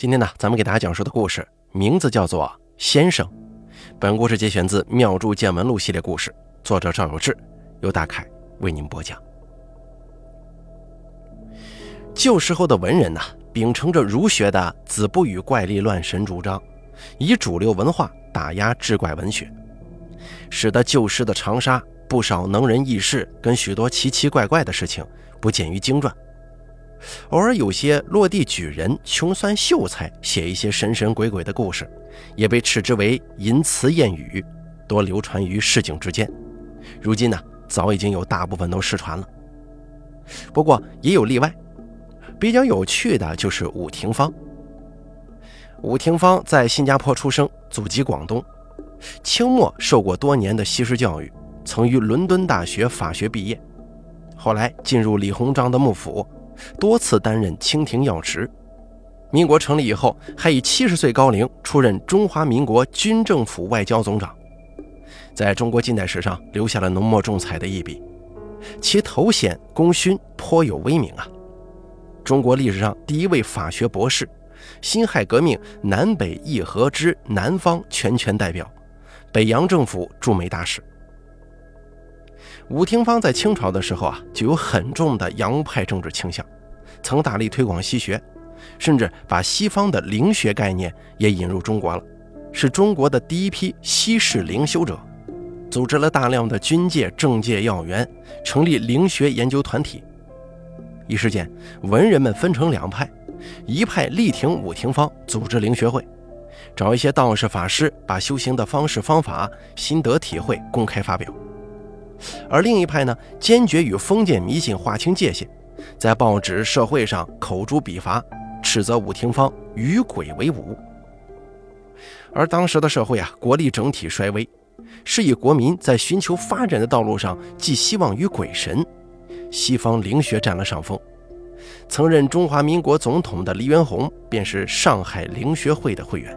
今天呢，咱们给大家讲述的故事名字叫做《先生》。本故事节选自《妙著见闻录》系列故事，作者赵有志，由大凯为您播讲。旧时候的文人呢，秉承着儒学的“子不语怪力乱神”主张，以主流文化打压志怪文学，使得旧时的长沙不少能人异士跟许多奇奇怪怪的事情不见于经传。偶尔有些落地举人、穷酸秀才写一些神神鬼鬼的故事，也被斥之为淫词谚语，多流传于市井之间。如今呢，早已经有大部分都失传了。不过也有例外，比较有趣的就是伍廷芳。伍廷芳在新加坡出生，祖籍广东，清末受过多年的西式教育，曾于伦敦大学法学毕业，后来进入李鸿章的幕府。多次担任清廷要职，民国成立以后，还以七十岁高龄出任中华民国军政府外交总长，在中国近代史上留下了浓墨重彩的一笔。其头衔功勋颇有威名啊！中国历史上第一位法学博士，辛亥革命南北议和之南方全权代表，北洋政府驻美大使。伍廷芳在清朝的时候啊，就有很重的洋派政治倾向，曾大力推广西学，甚至把西方的灵学概念也引入中国了，是中国的第一批西式灵修者，组织了大量的军界、政界要员，成立灵学研究团体。一时间，文人们分成两派，一派力挺伍廷芳，组织灵学会，找一些道士法师，把修行的方式方法、心得体会公开发表。而另一派呢，坚决与封建迷信划清界限，在报纸、社会上口诛笔伐，斥责伍廷芳与鬼为伍。而当时的社会啊，国力整体衰微，是以国民在寻求发展的道路上寄希望于鬼神，西方灵学占了上风。曾任中华民国总统的黎元洪，便是上海灵学会的会员。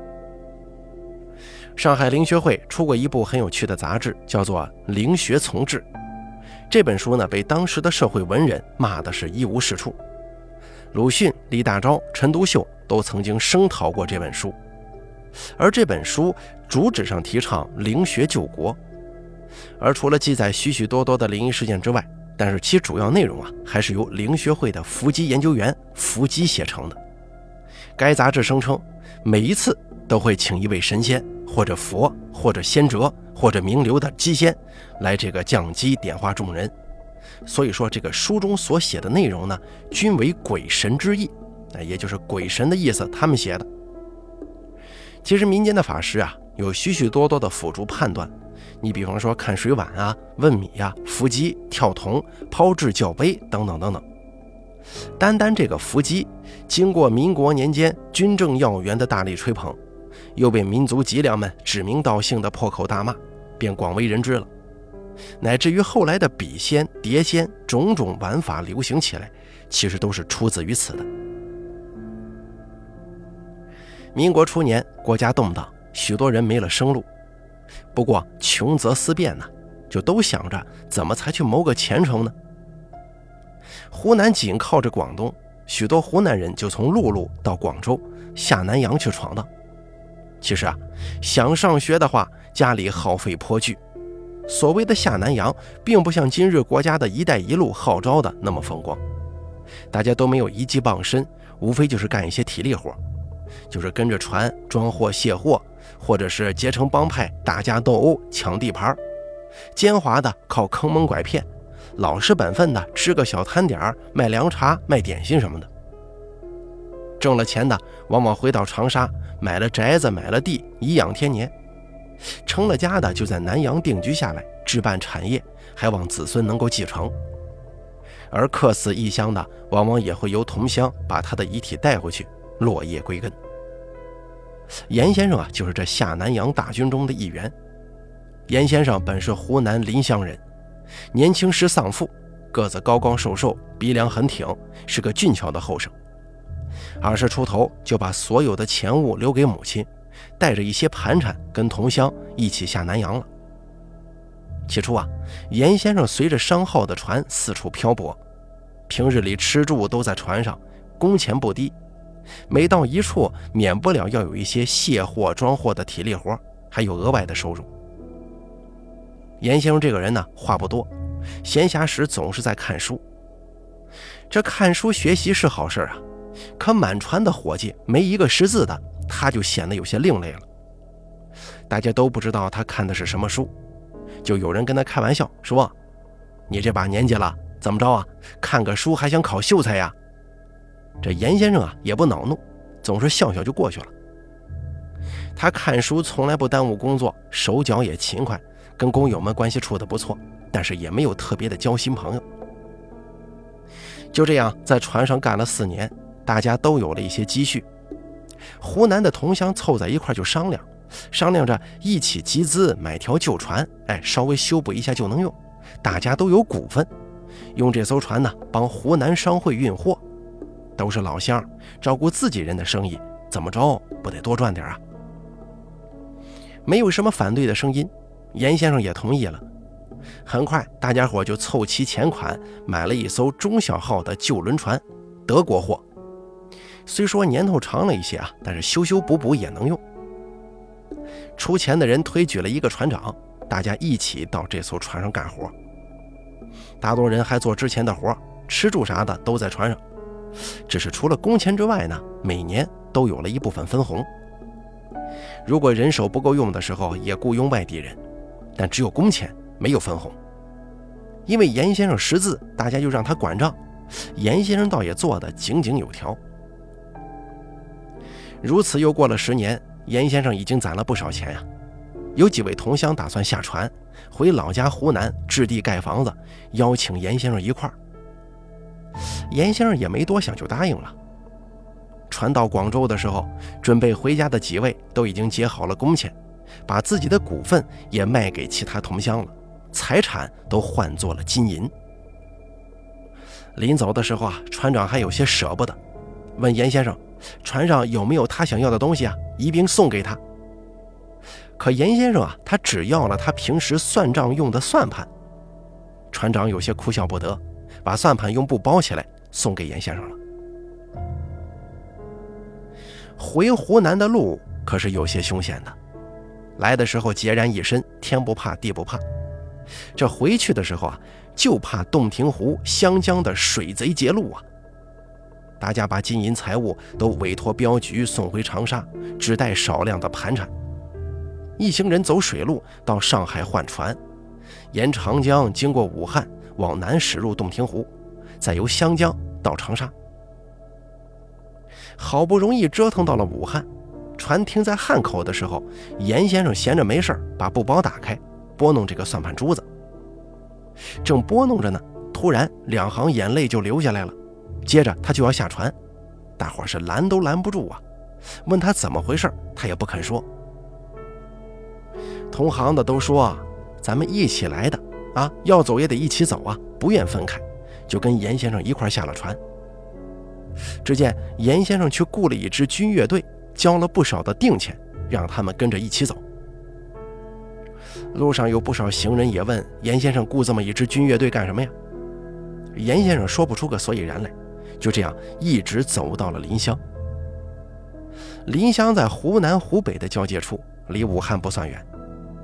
上海灵学会出过一部很有趣的杂志，叫做《灵学从志》。这本书呢，被当时的社会文人骂的是一无是处。鲁迅、李大钊、陈独秀都曾经声讨过这本书。而这本书主旨上提倡灵学救国，而除了记载许许多多的灵异事件之外，但是其主要内容啊，还是由灵学会的伏击研究员伏击写成的。该杂志声称，每一次都会请一位神仙。或者佛，或者仙哲，或者名流的机仙，来这个降机点化众人。所以说，这个书中所写的内容呢，均为鬼神之意，哎，也就是鬼神的意思，他们写的。其实民间的法师啊，有许许多多的辅助判断。你比方说看水碗啊、问米呀、伏击、跳铜、抛掷教杯等等等等。单单这个伏击，经过民国年间军政要员的大力吹捧。又被民族脊梁们指名道姓的破口大骂，便广为人知了。乃至于后来的笔仙、碟仙种种玩法流行起来，其实都是出自于此的。民国初年，国家动荡，许多人没了生路。不过穷则思变呢，就都想着怎么才去谋个前程呢？湖南紧靠着广东，许多湖南人就从陆路到广州、下南洋去闯荡。其实啊，想上学的话，家里耗费颇巨。所谓的下南洋，并不像今日国家的一带一路号召的那么风光。大家都没有一技傍身，无非就是干一些体力活，就是跟着船装货卸货，或者是结成帮派打架斗殴抢地盘。奸猾的靠坑蒙拐骗，老实本分的吃个小摊点卖凉茶、卖点心什么的。挣了钱的，往往回到长沙。买了宅子，买了地，颐养天年；成了家的就在南阳定居下来，置办产业，还望子孙能够继承。而客死异乡的，往往也会由同乡把他的遗体带回去，落叶归根。严先生啊，就是这下南洋大军中的一员。严先生本是湖南临湘人，年轻时丧父，个子高高瘦瘦，鼻梁很挺，是个俊俏的后生。二十出头就把所有的钱物留给母亲，带着一些盘缠跟同乡一起下南洋了。起初啊，严先生随着商号的船四处漂泊，平日里吃住都在船上，工钱不低。每到一处，免不了要有一些卸货装货的体力活，还有额外的收入。严先生这个人呢，话不多，闲暇时总是在看书。这看书学习是好事啊，可满船的伙计没一个识字的，他就显得有些另类了。大家都不知道他看的是什么书，就有人跟他开玩笑说：“你这把年纪了，怎么着啊？看个书还想考秀才呀？”这严先生啊也不恼怒，总是笑笑就过去了。他看书从来不耽误工作，手脚也勤快，跟工友们关系处得不错，但是也没有特别的交新朋友。就这样，在船上干了四年，大家都有了一些积蓄。湖南的同乡凑在一块就商量，商量着一起集资买条旧船，哎，稍微修补一下就能用。大家都有股份，用这艘船呢帮湖南商会运货，都是老乡，照顾自己人的生意，怎么着不得多赚点啊？没有什么反对的声音，严先生也同意了。很快，大家伙就凑齐钱款，买了一艘中小号的旧轮船，德国货。虽说年头长了一些啊，但是修修补补也能用。出钱的人推举了一个船长，大家一起到这艘船上干活。大多人还做之前的活，吃住啥的都在船上。只是除了工钱之外呢，每年都有了一部分分红。如果人手不够用的时候，也雇佣外地人，但只有工钱。没有分红，因为严先生识字，大家就让他管账。严先生倒也做得井井有条。如此又过了十年，严先生已经攒了不少钱呀。有几位同乡打算下船回老家湖南置地盖房子，邀请严先生一块儿。严先生也没多想就答应了。船到广州的时候，准备回家的几位都已经结好了工钱，把自己的股份也卖给其他同乡了。财产都换作了金银。临走的时候啊，船长还有些舍不得，问严先生：“船上有没有他想要的东西啊？一并送给他。”可严先生啊，他只要了他平时算账用的算盘。船长有些哭笑不得，把算盘用布包起来送给严先生了。回湖南的路可是有些凶险的，来的时候孑然一身，天不怕地不怕。这回去的时候啊，就怕洞庭湖、湘江的水贼劫路啊！大家把金银财物都委托镖局送回长沙，只带少量的盘缠。一行人走水路到上海换船，沿长江经过武汉往南驶入洞庭湖，再由湘江到长沙。好不容易折腾到了武汉，船停在汉口的时候，严先生闲着没事把布包打开。拨弄这个算盘珠子，正拨弄着呢，突然两行眼泪就流下来了。接着他就要下船，大伙是拦都拦不住啊！问他怎么回事，他也不肯说。同行的都说：“咱们一起来的啊，要走也得一起走啊，不愿分开。”就跟严先生一块下了船。只见严先生去雇了一支军乐队，交了不少的定钱，让他们跟着一起走。路上有不少行人也问严先生雇这么一支军乐队干什么呀？严先生说不出个所以然来，就这样一直走到了临湘。临湘在湖南湖北的交界处，离武汉不算远，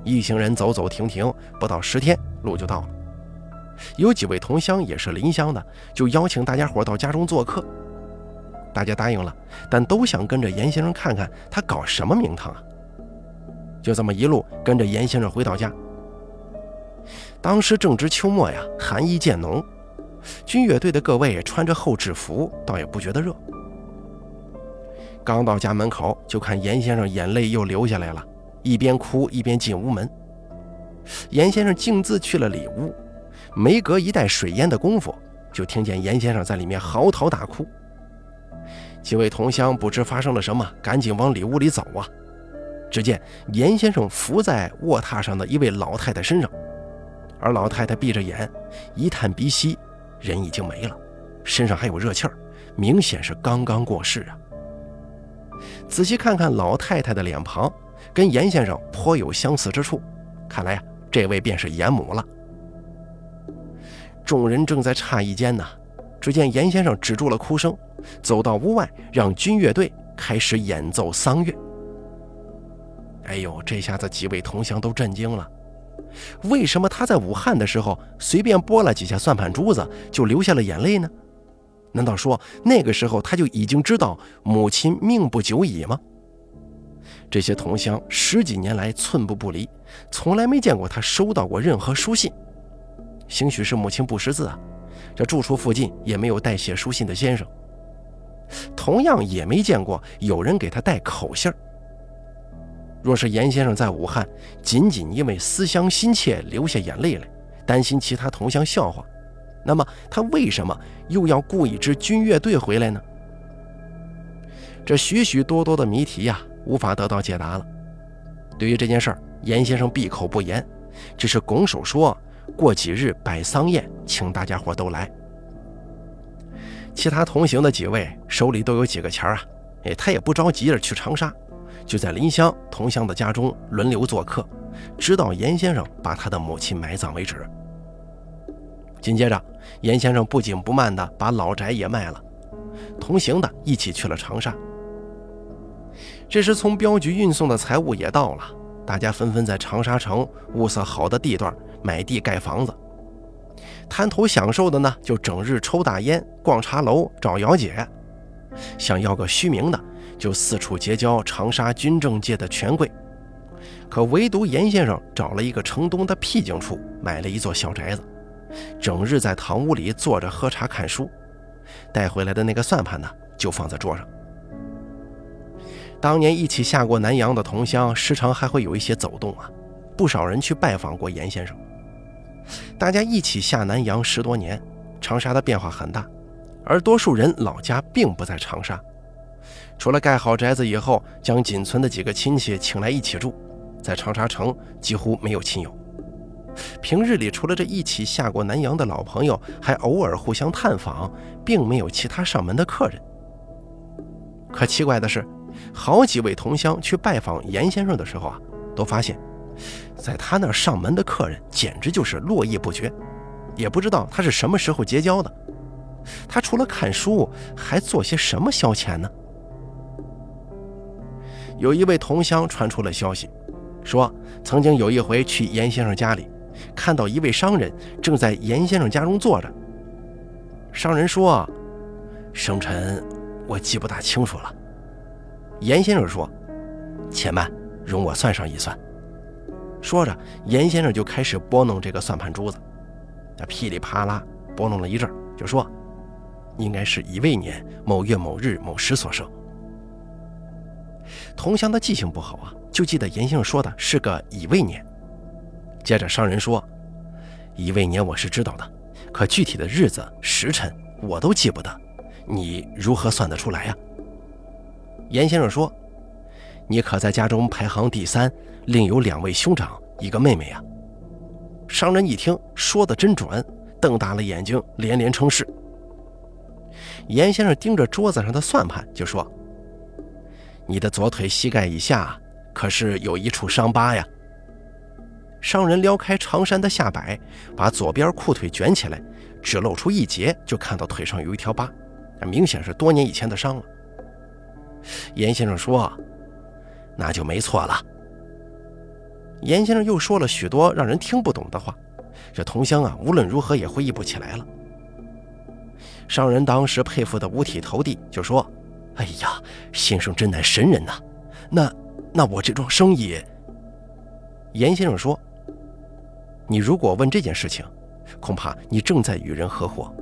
一行人走走停停，不到十天路就到了。有几位同乡也是临湘的，就邀请大家伙到家中做客。大家答应了，但都想跟着严先生看看他搞什么名堂啊。就这么一路跟着严先生回到家。当时正值秋末呀，寒意渐浓，军乐队的各位穿着厚制服，倒也不觉得热。刚到家门口，就看严先生眼泪又流下来了，一边哭一边进屋门。严先生径自去了里屋，没隔一袋水烟的功夫，就听见严先生在里面嚎啕大哭。几位同乡不知发生了什么，赶紧往里屋里走啊。只见严先生伏在卧榻上的一位老太太身上，而老太太闭着眼，一探鼻息，人已经没了，身上还有热气儿，明显是刚刚过世啊。仔细看看老太太的脸庞，跟严先生颇有相似之处，看来呀，这位便是严母了。众人正在诧异间呢，只见严先生止住了哭声，走到屋外，让军乐队开始演奏丧乐。哎呦，这下子几位同乡都震惊了。为什么他在武汉的时候随便拨了几下算盘珠子就流下了眼泪呢？难道说那个时候他就已经知道母亲命不久矣吗？这些同乡十几年来寸步不离，从来没见过他收到过任何书信。兴许是母亲不识字啊，这住处附近也没有带写书信的先生，同样也没见过有人给他带口信儿。若是严先生在武汉，仅仅因为思乡心切流下眼泪来，担心其他同乡笑话，那么他为什么又要雇一支军乐队回来呢？这许许多多的谜题呀，无法得到解答了。对于这件事儿，严先生闭口不言，只是拱手说：“过几日摆丧宴，请大家伙都来。”其他同行的几位手里都有几个钱啊，哎，他也不着急着去长沙。就在林乡同乡的家中轮流做客，直到严先生把他的母亲埋葬为止。紧接着，严先生不紧不慢地把老宅也卖了，同行的一起去了长沙。这时，从镖局运送的财物也到了，大家纷纷在长沙城物色好的地段买地盖房子。贪图享受的呢，就整日抽大烟、逛茶楼、找姚姐，想要个虚名的。就四处结交长沙军政界的权贵，可唯独严先生找了一个城东的僻静处，买了一座小宅子，整日在堂屋里坐着喝茶看书，带回来的那个算盘呢，就放在桌上。当年一起下过南洋的同乡，时常还会有一些走动啊，不少人去拜访过严先生。大家一起下南洋十多年，长沙的变化很大，而多数人老家并不在长沙。除了盖好宅子以后，将仅存的几个亲戚请来一起住，在长沙城几乎没有亲友。平日里除了这一起下过南洋的老朋友，还偶尔互相探访，并没有其他上门的客人。可奇怪的是，好几位同乡去拜访严先生的时候啊，都发现，在他那上门的客人简直就是络绎不绝，也不知道他是什么时候结交的。他除了看书，还做些什么消遣呢？有一位同乡传出了消息，说曾经有一回去严先生家里，看到一位商人正在严先生家中坐着。商人说：“生辰我记不大清楚了。”严先生说：“且慢，容我算上一算。”说着，严先生就开始拨弄这个算盘珠子，那噼里啪啦拨弄了一阵，就说：“应该是乙未年某月某日某时所生。”同乡的记性不好啊，就记得严先生说的是个乙未年。接着商人说：“乙未年我是知道的，可具体的日子时辰我都记不得，你如何算得出来呀？”严先生说：“你可在家中排行第三，另有两位兄长，一个妹妹呀。”商人一听说的真准，瞪大了眼睛，连连称是。严先生盯着桌子上的算盘，就说。你的左腿膝盖以下可是有一处伤疤呀？商人撩开长衫的下摆，把左边裤腿卷起来，只露出一截，就看到腿上有一条疤，明显是多年以前的伤了。严先生说：“那就没错了。”严先生又说了许多让人听不懂的话，这同乡啊，无论如何也回忆不起来了。商人当时佩服得五体投地，就说。哎呀，先生真乃神人呐！那那我这桩生意，严先生说：“你如果问这件事情，恐怕你正在与人合伙。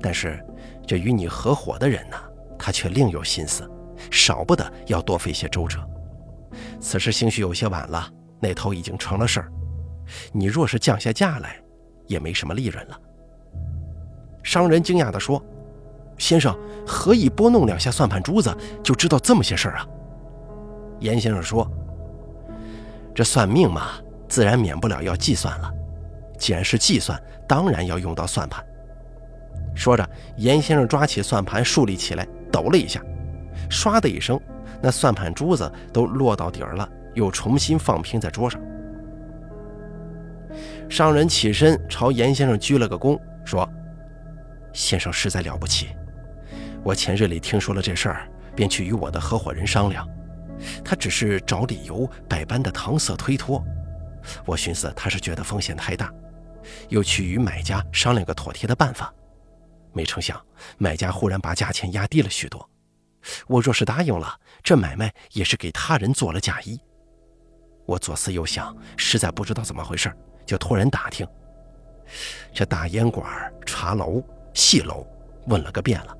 但是这与你合伙的人呢，他却另有心思，少不得要多费些周折。此时兴许有些晚了，那头已经成了事儿。你若是降下价来，也没什么利润了。”商人惊讶地说。先生何以拨弄两下算盘珠子就知道这么些事儿啊？严先生说：“这算命嘛，自然免不了要计算了。既然是计算，当然要用到算盘。”说着，严先生抓起算盘竖立起来，抖了一下，唰的一声，那算盘珠子都落到底儿了，又重新放平在桌上。商人起身朝严先生鞠了个躬，说：“先生实在了不起。”我前日里听说了这事儿，便去与我的合伙人商量，他只是找理由，百般的搪塞推脱。我寻思他是觉得风险太大，又去与买家商量个妥帖的办法。没成想，买家忽然把价钱压低了许多。我若是答应了，这买卖也是给他人做了嫁衣。我左思右想，实在不知道怎么回事，就托人打听。这大烟馆、茶楼、戏楼，问了个遍了。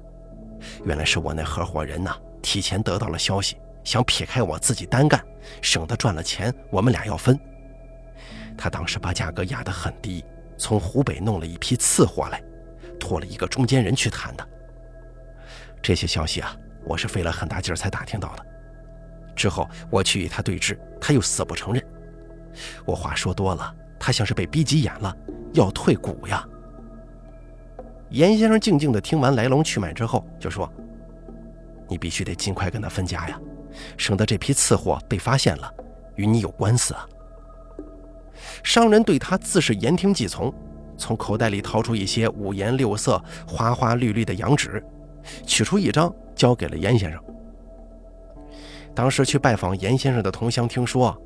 原来是我那合伙人呐，提前得到了消息，想撇开我自己单干，省得赚了钱我们俩要分。他当时把价格压得很低，从湖北弄了一批次货来，托了一个中间人去谈的。这些消息啊，我是费了很大劲儿才打听到的。之后我去与他对峙，他又死不承认。我话说多了，他像是被逼急眼了，要退股呀。严先生静静地听完来龙去脉之后，就说：“你必须得尽快跟他分家呀，省得这批次货被发现了，与你有官司啊。”商人对他自是言听计从，从口袋里掏出一些五颜六色、花花绿绿的洋纸，取出一张交给了严先生。当时去拜访严先生的同乡听说，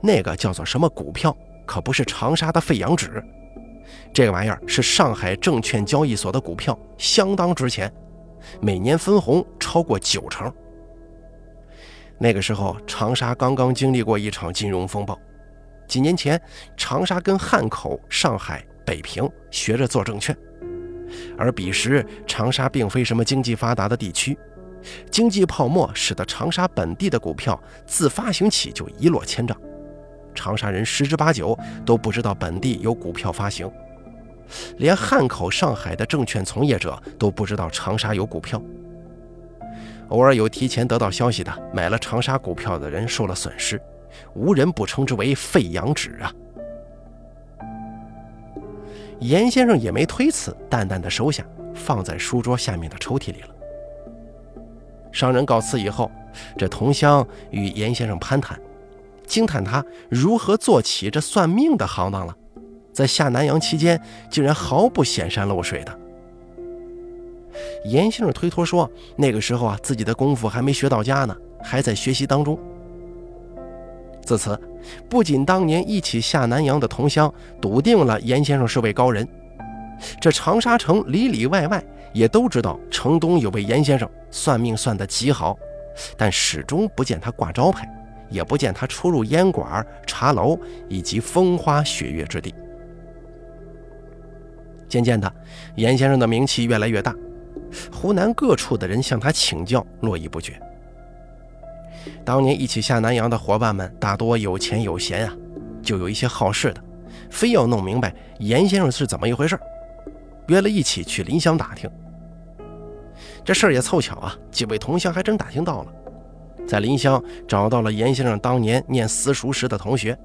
那个叫做什么股票，可不是长沙的废洋纸。这个玩意儿是上海证券交易所的股票，相当值钱，每年分红超过九成。那个时候，长沙刚刚经历过一场金融风暴。几年前，长沙跟汉口、上海、北平学着做证券，而彼时长沙并非什么经济发达的地区，经济泡沫使得长沙本地的股票自发行起就一落千丈，长沙人十之八九都不知道本地有股票发行。连汉口、上海的证券从业者都不知道长沙有股票。偶尔有提前得到消息的买了长沙股票的人受了损失，无人不称之为废羊纸啊。严先生也没推辞，淡淡的收下，放在书桌下面的抽屉里了。商人告辞以后，这同乡与严先生攀谈，惊叹他如何做起这算命的行当了。在下南洋期间，竟然毫不显山露水的。严先生推脱说，那个时候啊，自己的功夫还没学到家呢，还在学习当中。自此，不仅当年一起下南洋的同乡笃定了严先生是位高人，这长沙城里里外外也都知道城东有位严先生算命算得极好，但始终不见他挂招牌，也不见他出入烟馆、茶楼以及风花雪月之地。渐渐的，严先生的名气越来越大，湖南各处的人向他请教络绎不绝。当年一起下南洋的伙伴们大多有钱有闲啊，就有一些好事的，非要弄明白严先生是怎么一回事，约了一起去临湘打听。这事儿也凑巧啊，几位同乡还真打听到了，在临湘找到了严先生当年念私塾时的同学。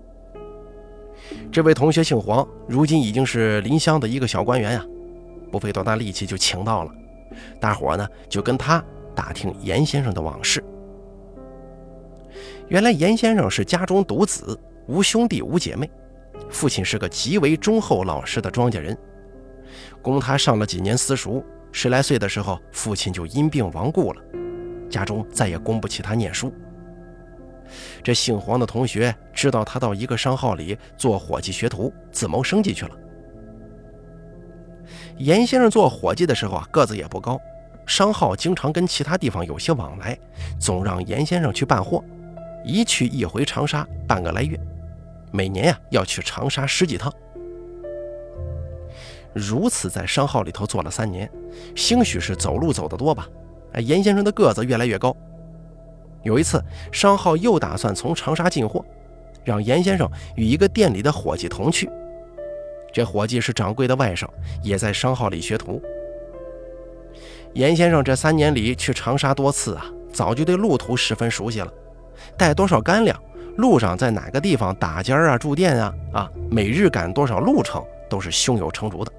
这位同学姓黄，如今已经是临湘的一个小官员呀，不费多大力气就请到了。大伙呢就跟他打听严先生的往事。原来严先生是家中独子，无兄弟无姐妹，父亲是个极为忠厚老实的庄稼人。供他上了几年私塾，十来岁的时候，父亲就因病亡故了，家中再也供不起他念书。这姓黄的同学知道他到一个商号里做伙计学徒，自谋生计去了。严先生做伙计的时候啊，个子也不高，商号经常跟其他地方有些往来，总让严先生去办货，一去一回长沙半个来月，每年呀要去长沙十几趟。如此在商号里头做了三年，兴许是走路走得多吧，哎，严先生的个子越来越高。有一次，商号又打算从长沙进货，让严先生与一个店里的伙计同去。这伙计是掌柜的外甥，也在商号里学徒。严先生这三年里去长沙多次啊，早就对路途十分熟悉了，带多少干粮，路上在哪个地方打尖儿啊、住店啊，啊，每日赶多少路程，都是胸有成竹的。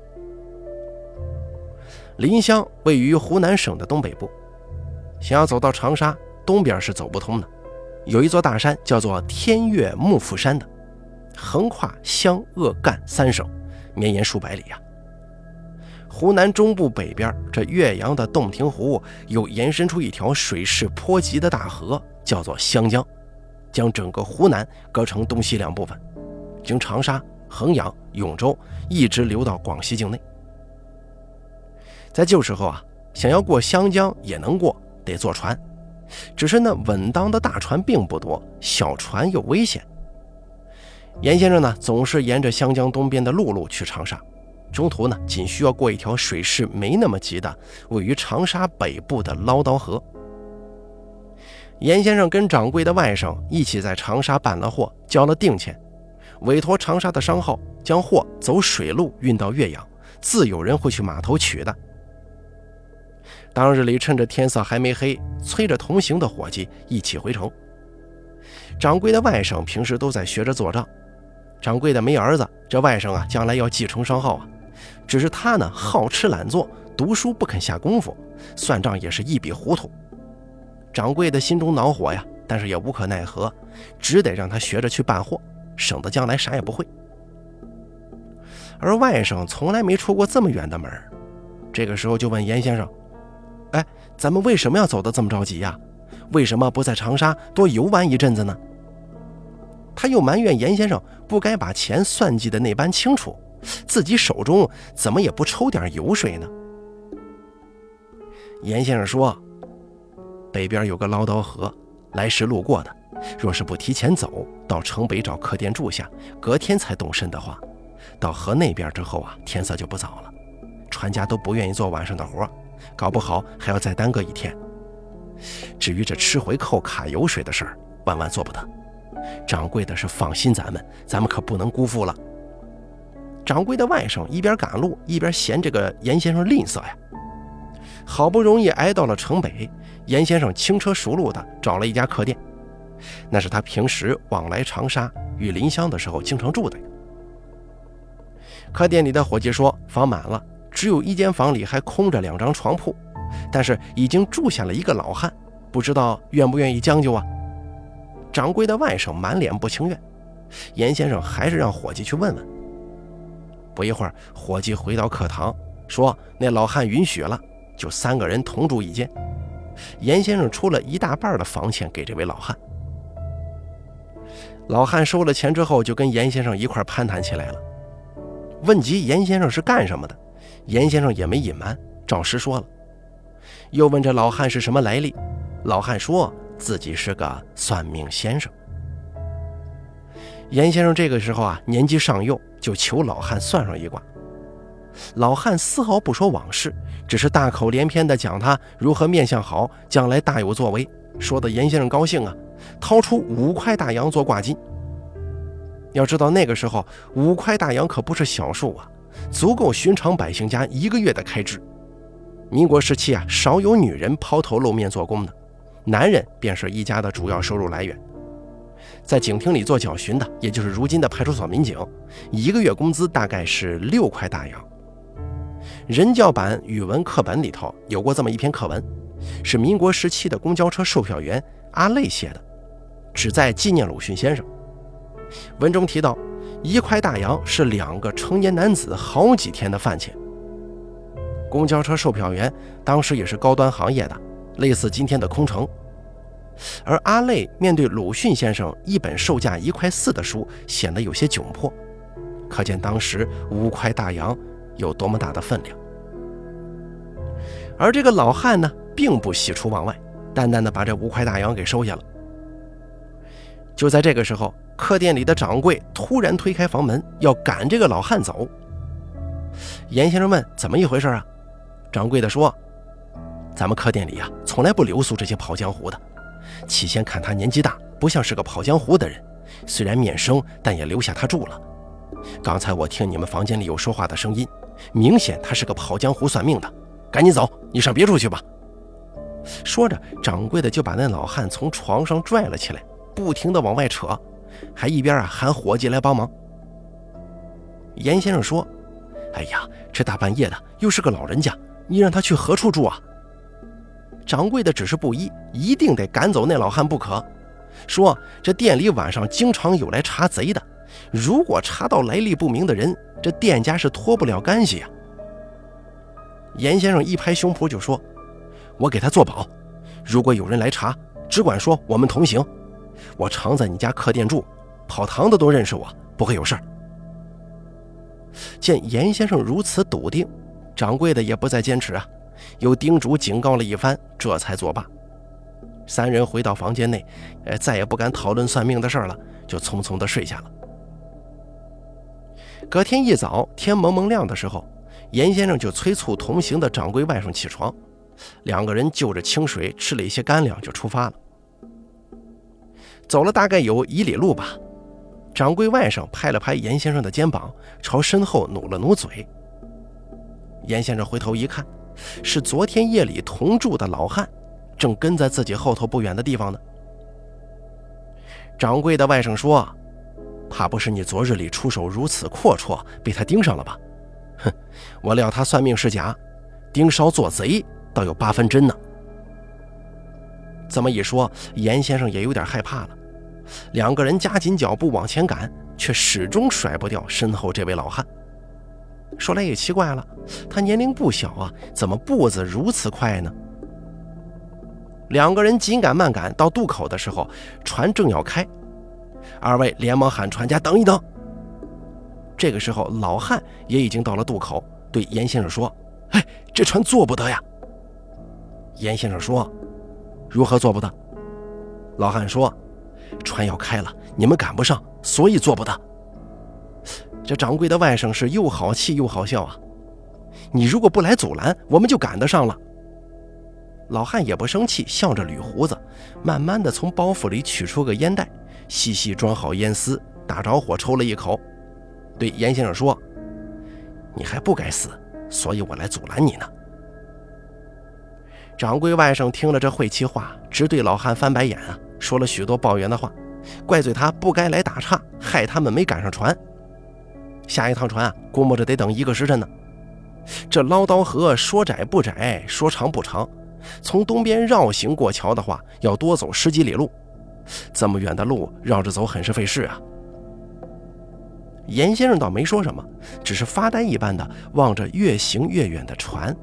临湘位于湖南省的东北部，想要走到长沙。东边是走不通的，有一座大山叫做天岳幕府山的，横跨湘鄂赣三省，绵延数百里呀。湖南中部北边这岳阳的洞庭湖又延伸出一条水势颇急的大河，叫做湘江，将整个湖南隔成东西两部分，经长沙、衡阳、永州一直流到广西境内。在旧时候啊，想要过湘江也能过，得坐船，只是那稳当的大船并不多，小船又危险。严先生呢，总是沿着湘江东边的陆路去长沙。中途呢，仅需要过一条水势没那么急的，位于长沙北部的捞刀河。严先生跟掌柜的外甥一起在长沙办了货，交了定钱，委托长沙的商号将货走水路运到岳阳，自有人会去码头取的。当日里趁着天色还没黑，催着同行的伙计一起回城。掌柜的外甥平时都在学着做账，掌柜的没儿子，这外甥啊，将来要继承商号啊。只是他呢，好吃懒做，读书不肯下功夫，算账也是一笔糊涂。掌柜的心中恼火呀，但是也无可奈何，只得让他学着去办货，省得将来啥也不会。而外甥从来没出过这么远的门，这个时候就问严先生：“哎，咱们为什么要走得这么着急呀？为什么不在长沙多游玩一阵子呢？”他又埋怨严先生不该把钱算计的那般清楚。自己手中怎么也不抽点油水呢？严先生说：“北边有个捞刀河，来时路过的，若是不提前走到城北找客店住下，隔天才动身的话，到河那边之后啊，天色就不早了。船家都不愿意做晚上的活，搞不好还要再耽搁一天。至于这吃回扣卡油水的事儿，万万做不得。掌柜的是放心咱们，咱们可不能辜负了。”掌柜的外甥一边赶路一边嫌这个严先生吝啬呀。好不容易挨到了城北，严先生轻车熟路的找了一家客店，那是他平时往来长沙与临湘的时候经常住的。客店里的伙计说房满了，只有一间房里还空着两张床铺，但是已经住下了一个老汉，不知道愿不愿意将就啊？掌柜的外甥满脸不情愿，严先生还是让伙计去问问。不一会儿，伙计回到客堂，说：“那老汉允许了，就三个人同住一间。”严先生出了一大半的房钱给这位老汉。老汉收了钱之后，就跟严先生一块攀谈起来了。问及严先生是干什么的，严先生也没隐瞒，照实说了。又问这老汉是什么来历，老汉说自己是个算命先生。严先生这个时候啊，年纪尚幼。就求老汉算上一卦，老汉丝毫不说往事，只是大口连篇地讲他如何面相好，将来大有作为，说的严先生高兴啊，掏出五块大洋做挂金。要知道那个时候五块大洋可不是小数啊，足够寻常百姓家一个月的开支。民国时期啊，少有女人抛头露面做工的，男人便是一家的主要收入来源。在警厅里做脚巡的，也就是如今的派出所民警，一个月工资大概是六块大洋。人教版语文课本里头有过这么一篇课文，是民国时期的公交车售票员阿累写的，旨在纪念鲁迅先生。文中提到，一块大洋是两个成年男子好几天的饭钱。公交车售票员当时也是高端行业的，类似今天的空乘。而阿累面对鲁迅先生一本售价一块四的书，显得有些窘迫，可见当时五块大洋有多么大的分量。而这个老汉呢，并不喜出望外，淡淡的把这五块大洋给收下了。就在这个时候，客店里的掌柜突然推开房门，要赶这个老汉走。严先生问：“怎么一回事啊？”掌柜的说：“咱们客店里呀，从来不留宿这些跑江湖的。”起先看他年纪大，不像是个跑江湖的人，虽然面生，但也留下他住了。刚才我听你们房间里有说话的声音，明显他是个跑江湖算命的。赶紧走，你上别处去吧。说着，掌柜的就把那老汉从床上拽了起来，不停地往外扯，还一边啊喊伙计来帮忙。严先生说：“哎呀，这大半夜的，又是个老人家，你让他去何处住啊？”掌柜的只是不依，一定得赶走那老汉不可。说这店里晚上经常有来查贼的，如果查到来历不明的人，这店家是脱不了干系呀。严先生一拍胸脯就说：“我给他做保，如果有人来查，只管说我们同行。我常在你家客店住，跑堂的都认识我，不会有事儿。”见严先生如此笃定，掌柜的也不再坚持啊，又叮嘱警告了一番，这才作罢。三人回到房间内，呃，再也不敢讨论算命的事儿了，就匆匆的睡下了。隔天一早，天蒙蒙亮的时候，严先生就催促同行的掌柜外甥起床，两个人就着清水吃了一些干粮，就出发了。走了大概有一里路吧。掌柜外甥拍了拍严先生的肩膀，朝身后努了努嘴。严先生回头一看，是昨天夜里同住的老汉，正跟在自己后头不远的地方呢。掌柜的外甥说：“怕不是你昨日里出手如此阔绰，被他盯上了吧？”哼，我料他算命是假，盯梢做贼倒有八分真呢。这么一说，严先生也有点害怕了。两个人加紧脚步往前赶，却始终甩不掉身后这位老汉。说来也奇怪了，他年龄不小啊，怎么步子如此快呢？两个人紧赶慢赶，到渡口的时候，船正要开，二位连忙喊船家等一等。这个时候，老汉也已经到了渡口，对严先生说：“哎，这船坐不得呀。”严先生说：“如何做不得？”老汉说。船要开了，你们赶不上，所以做不得。这掌柜的外甥是又好气又好笑啊！你如果不来阻拦，我们就赶得上了。老汉也不生气，笑着捋胡子，慢慢的从包袱里取出个烟袋，细细装好烟丝，打着火抽了一口，对严先生说：“你还不该死，所以我来阻拦你呢。”掌柜外甥听了这晦气话，直对老汉翻白眼啊！说了许多抱怨的话，怪罪他不该来打岔，害他们没赶上船。下一趟船啊，估摸着得等一个时辰呢。这捞刀河说窄不窄，说长不长，从东边绕行过桥的话，要多走十几里路。这么远的路绕着走，很是费事啊。严先生倒没说什么，只是发呆一般的望着越行越远的船。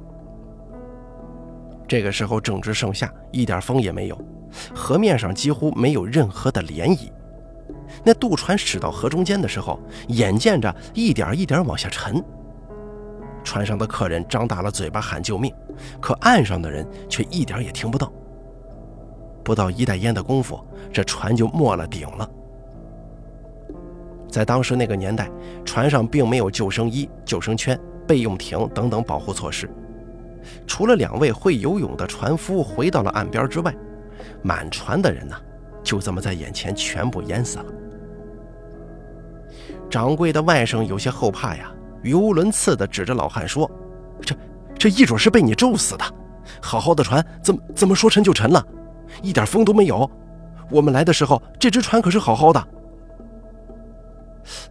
这个时候正值盛夏，一点风也没有。河面上几乎没有任何的涟漪，那渡船驶到河中间的时候，眼见着一点一点往下沉。船上的客人张大了嘴巴喊救命，可岸上的人却一点也听不到。不到一袋烟的功夫，这船就没了顶了。在当时那个年代，船上并没有救生衣、救生圈、备用艇等等保护措施，除了两位会游泳的船夫回到了岸边之外。满船的人呢，就这么在眼前全部淹死了。掌柜的外甥有些后怕呀，语无伦次地指着老汉说：“这这一准是被你咒死的！好好的船，怎么怎么说沉就沉了？一点风都没有。我们来的时候，这只船可是好好的。”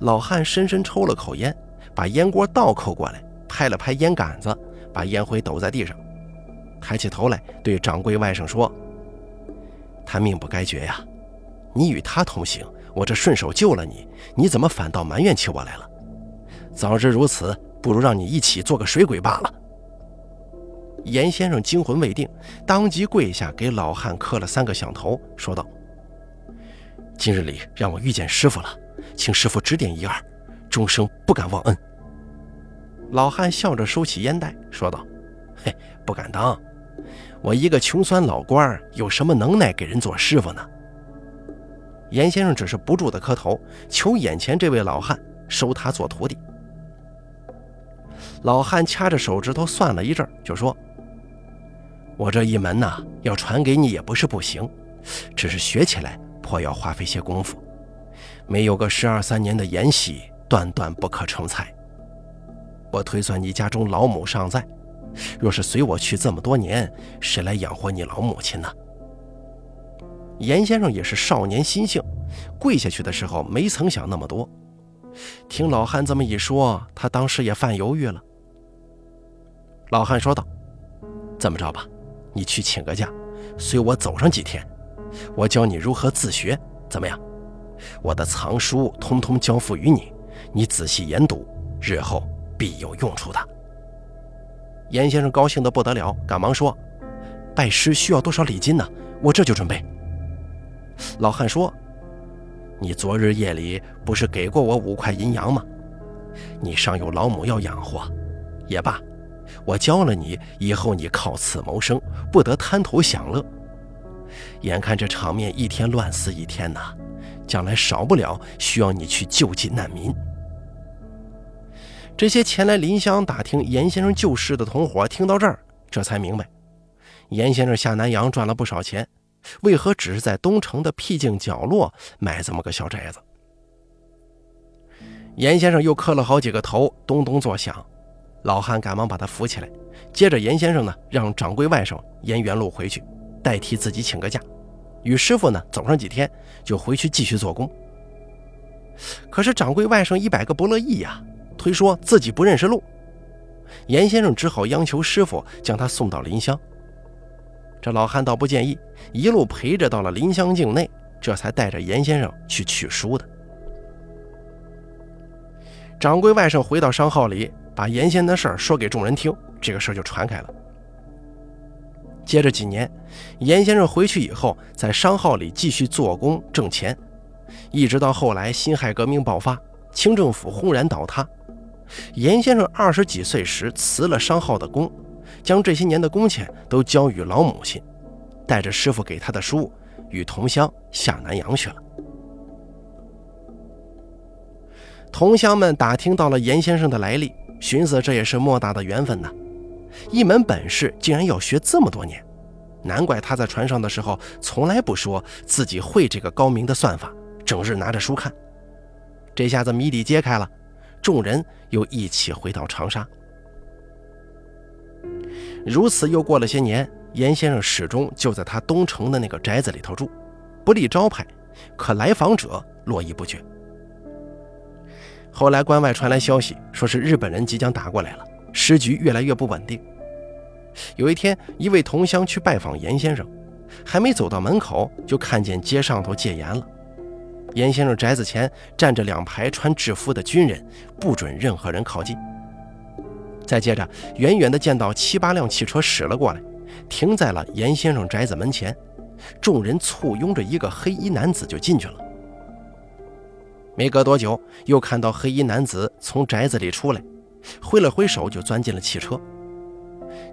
老汉深深抽了口烟，把烟锅倒扣过来，拍了拍烟杆子，把烟灰抖在地上，抬起头来对掌柜外甥说。他命不该绝呀！你与他同行，我这顺手救了你，你怎么反倒埋怨起我来了？早知如此，不如让你一起做个水鬼罢了。严先生惊魂未定，当即跪下给老汉磕了三个响头，说道：“今日里让我遇见师傅了，请师傅指点一二，终生不敢忘恩。”老汉笑着收起烟袋，说道：“ 嘿，不敢当。”我一个穷酸老官，有什么能耐给人做师傅呢？严先生只是不住的磕头，求眼前这位老汉收他做徒弟。老汉掐着手指头算了一阵，就说：“我这一门呐，要传给你也不是不行，只是学起来颇要花费些功夫，没有个十二三年的研习，断断不可成才。我推算你家中老母尚在。”若是随我去这么多年，谁来养活你老母亲呢？严先生也是少年心性，跪下去的时候没曾想那么多。听老汉这么一说，他当时也犯犹豫了。老汉说道：“这么着吧，你去请个假，随我走上几天，我教你如何自学，怎么样？我的藏书通通交付于你，你仔细研读，日后必有用处的。”严先生高兴得不得了，赶忙说：“拜师需要多少礼金呢？我这就准备。”老汉说：“你昨日夜里不是给过我五块银洋吗？你上有老母要养活，也罢，我教了你，以后你靠此谋生，不得贪图享乐。眼看这场面一天乱似一天呐，将来少不了需要你去救济难民。”这些前来临湘打听严先生旧事的同伙听到这儿，这才明白，严先生下南洋赚了不少钱，为何只是在东城的僻静角落买这么个小宅子？严先生又磕了好几个头，咚咚作响。老汉赶忙把他扶起来，接着严先生呢，让掌柜外甥沿原路回去，代替自己请个假，与师傅呢走上几天，就回去继续做工。可是掌柜外甥一百个不乐意呀。推说自己不认识路，严先生只好央求师傅将他送到临湘。这老汉倒不介意，一路陪着到了临湘境内，这才带着严先生去取书的。掌柜外甥回到商号里，把严先生的事儿说给众人听，这个事儿就传开了。接着几年，严先生回去以后，在商号里继续做工挣钱，一直到后来辛亥革命爆发，清政府轰然倒塌。严先生二十几岁时辞了商号的工，将这些年的工钱都交与老母亲，带着师傅给他的书，与同乡下南洋去了。同乡们打听到了严先生的来历，寻思这也是莫大的缘分呐，一门本事竟然要学这么多年，难怪他在船上的时候从来不说自己会这个高明的算法，整日拿着书看。这下子谜底揭开了。众人又一起回到长沙。如此又过了些年，严先生始终就在他东城的那个宅子里头住，不立招牌，可来访者络绎不绝。后来关外传来消息，说是日本人即将打过来了，时局越来越不稳定。有一天，一位同乡去拜访严先生，还没走到门口，就看见街上头戒严了。严先生宅子前站着两排穿制服的军人，不准任何人靠近。再接着，远远的见到七八辆汽车驶了过来，停在了严先生宅子门前。众人簇拥着一个黑衣男子就进去了。没隔多久，又看到黑衣男子从宅子里出来，挥了挥手就钻进了汽车。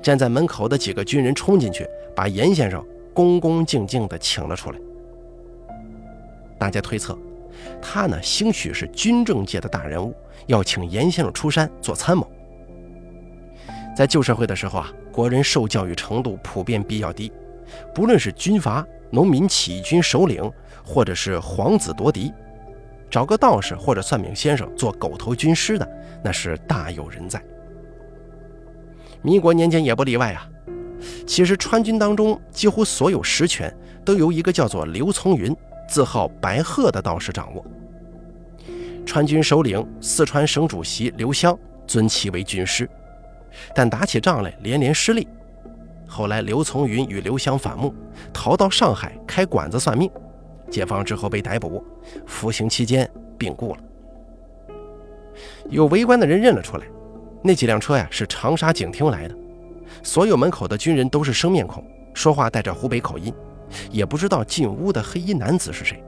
站在门口的几个军人冲进去，把严先生恭恭敬敬地请了出来。大家推测，他呢兴许是军政界的大人物，要请严先生出山做参谋。在旧社会的时候啊，国人受教育程度普遍比较低，不论是军阀、农民起义军首领，或者是皇子夺嫡，找个道士或者算命先生做狗头军师的，那是大有人在。民国年间也不例外啊。其实川军当中几乎所有实权都由一个叫做刘从云。自号白鹤的道士掌握。川军首领、四川省主席刘湘尊其为军师，但打起仗来连连失利。后来刘从云与刘湘反目，逃到上海开馆子算命。解放之后被逮捕，服刑期间病故了。有围观的人认了出来，那几辆车呀是长沙警厅来的，所有门口的军人都是生面孔，说话带着湖北口音。也不知道进屋的黑衣男子是谁。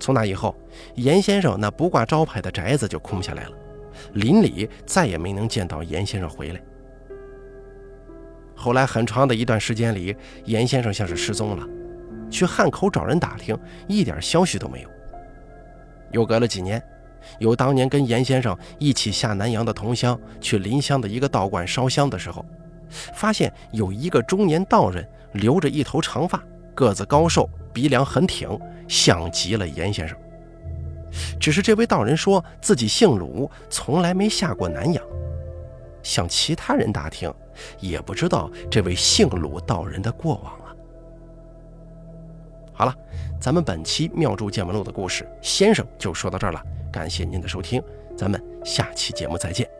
从那以后，严先生那不挂招牌的宅子就空下来了，邻里再也没能见到严先生回来。后来很长的一段时间里，严先生像是失踪了，去汉口找人打听，一点消息都没有。又隔了几年，有当年跟严先生一起下南洋的同乡去临湘的一个道观烧香的时候，发现有一个中年道人。留着一头长发，个子高瘦，鼻梁很挺，像极了严先生。只是这位道人说自己姓鲁，从来没下过南洋。向其他人打听，也不知道这位姓鲁道人的过往啊。好了，咱们本期《妙著见闻录》的故事，先生就说到这儿了。感谢您的收听，咱们下期节目再见。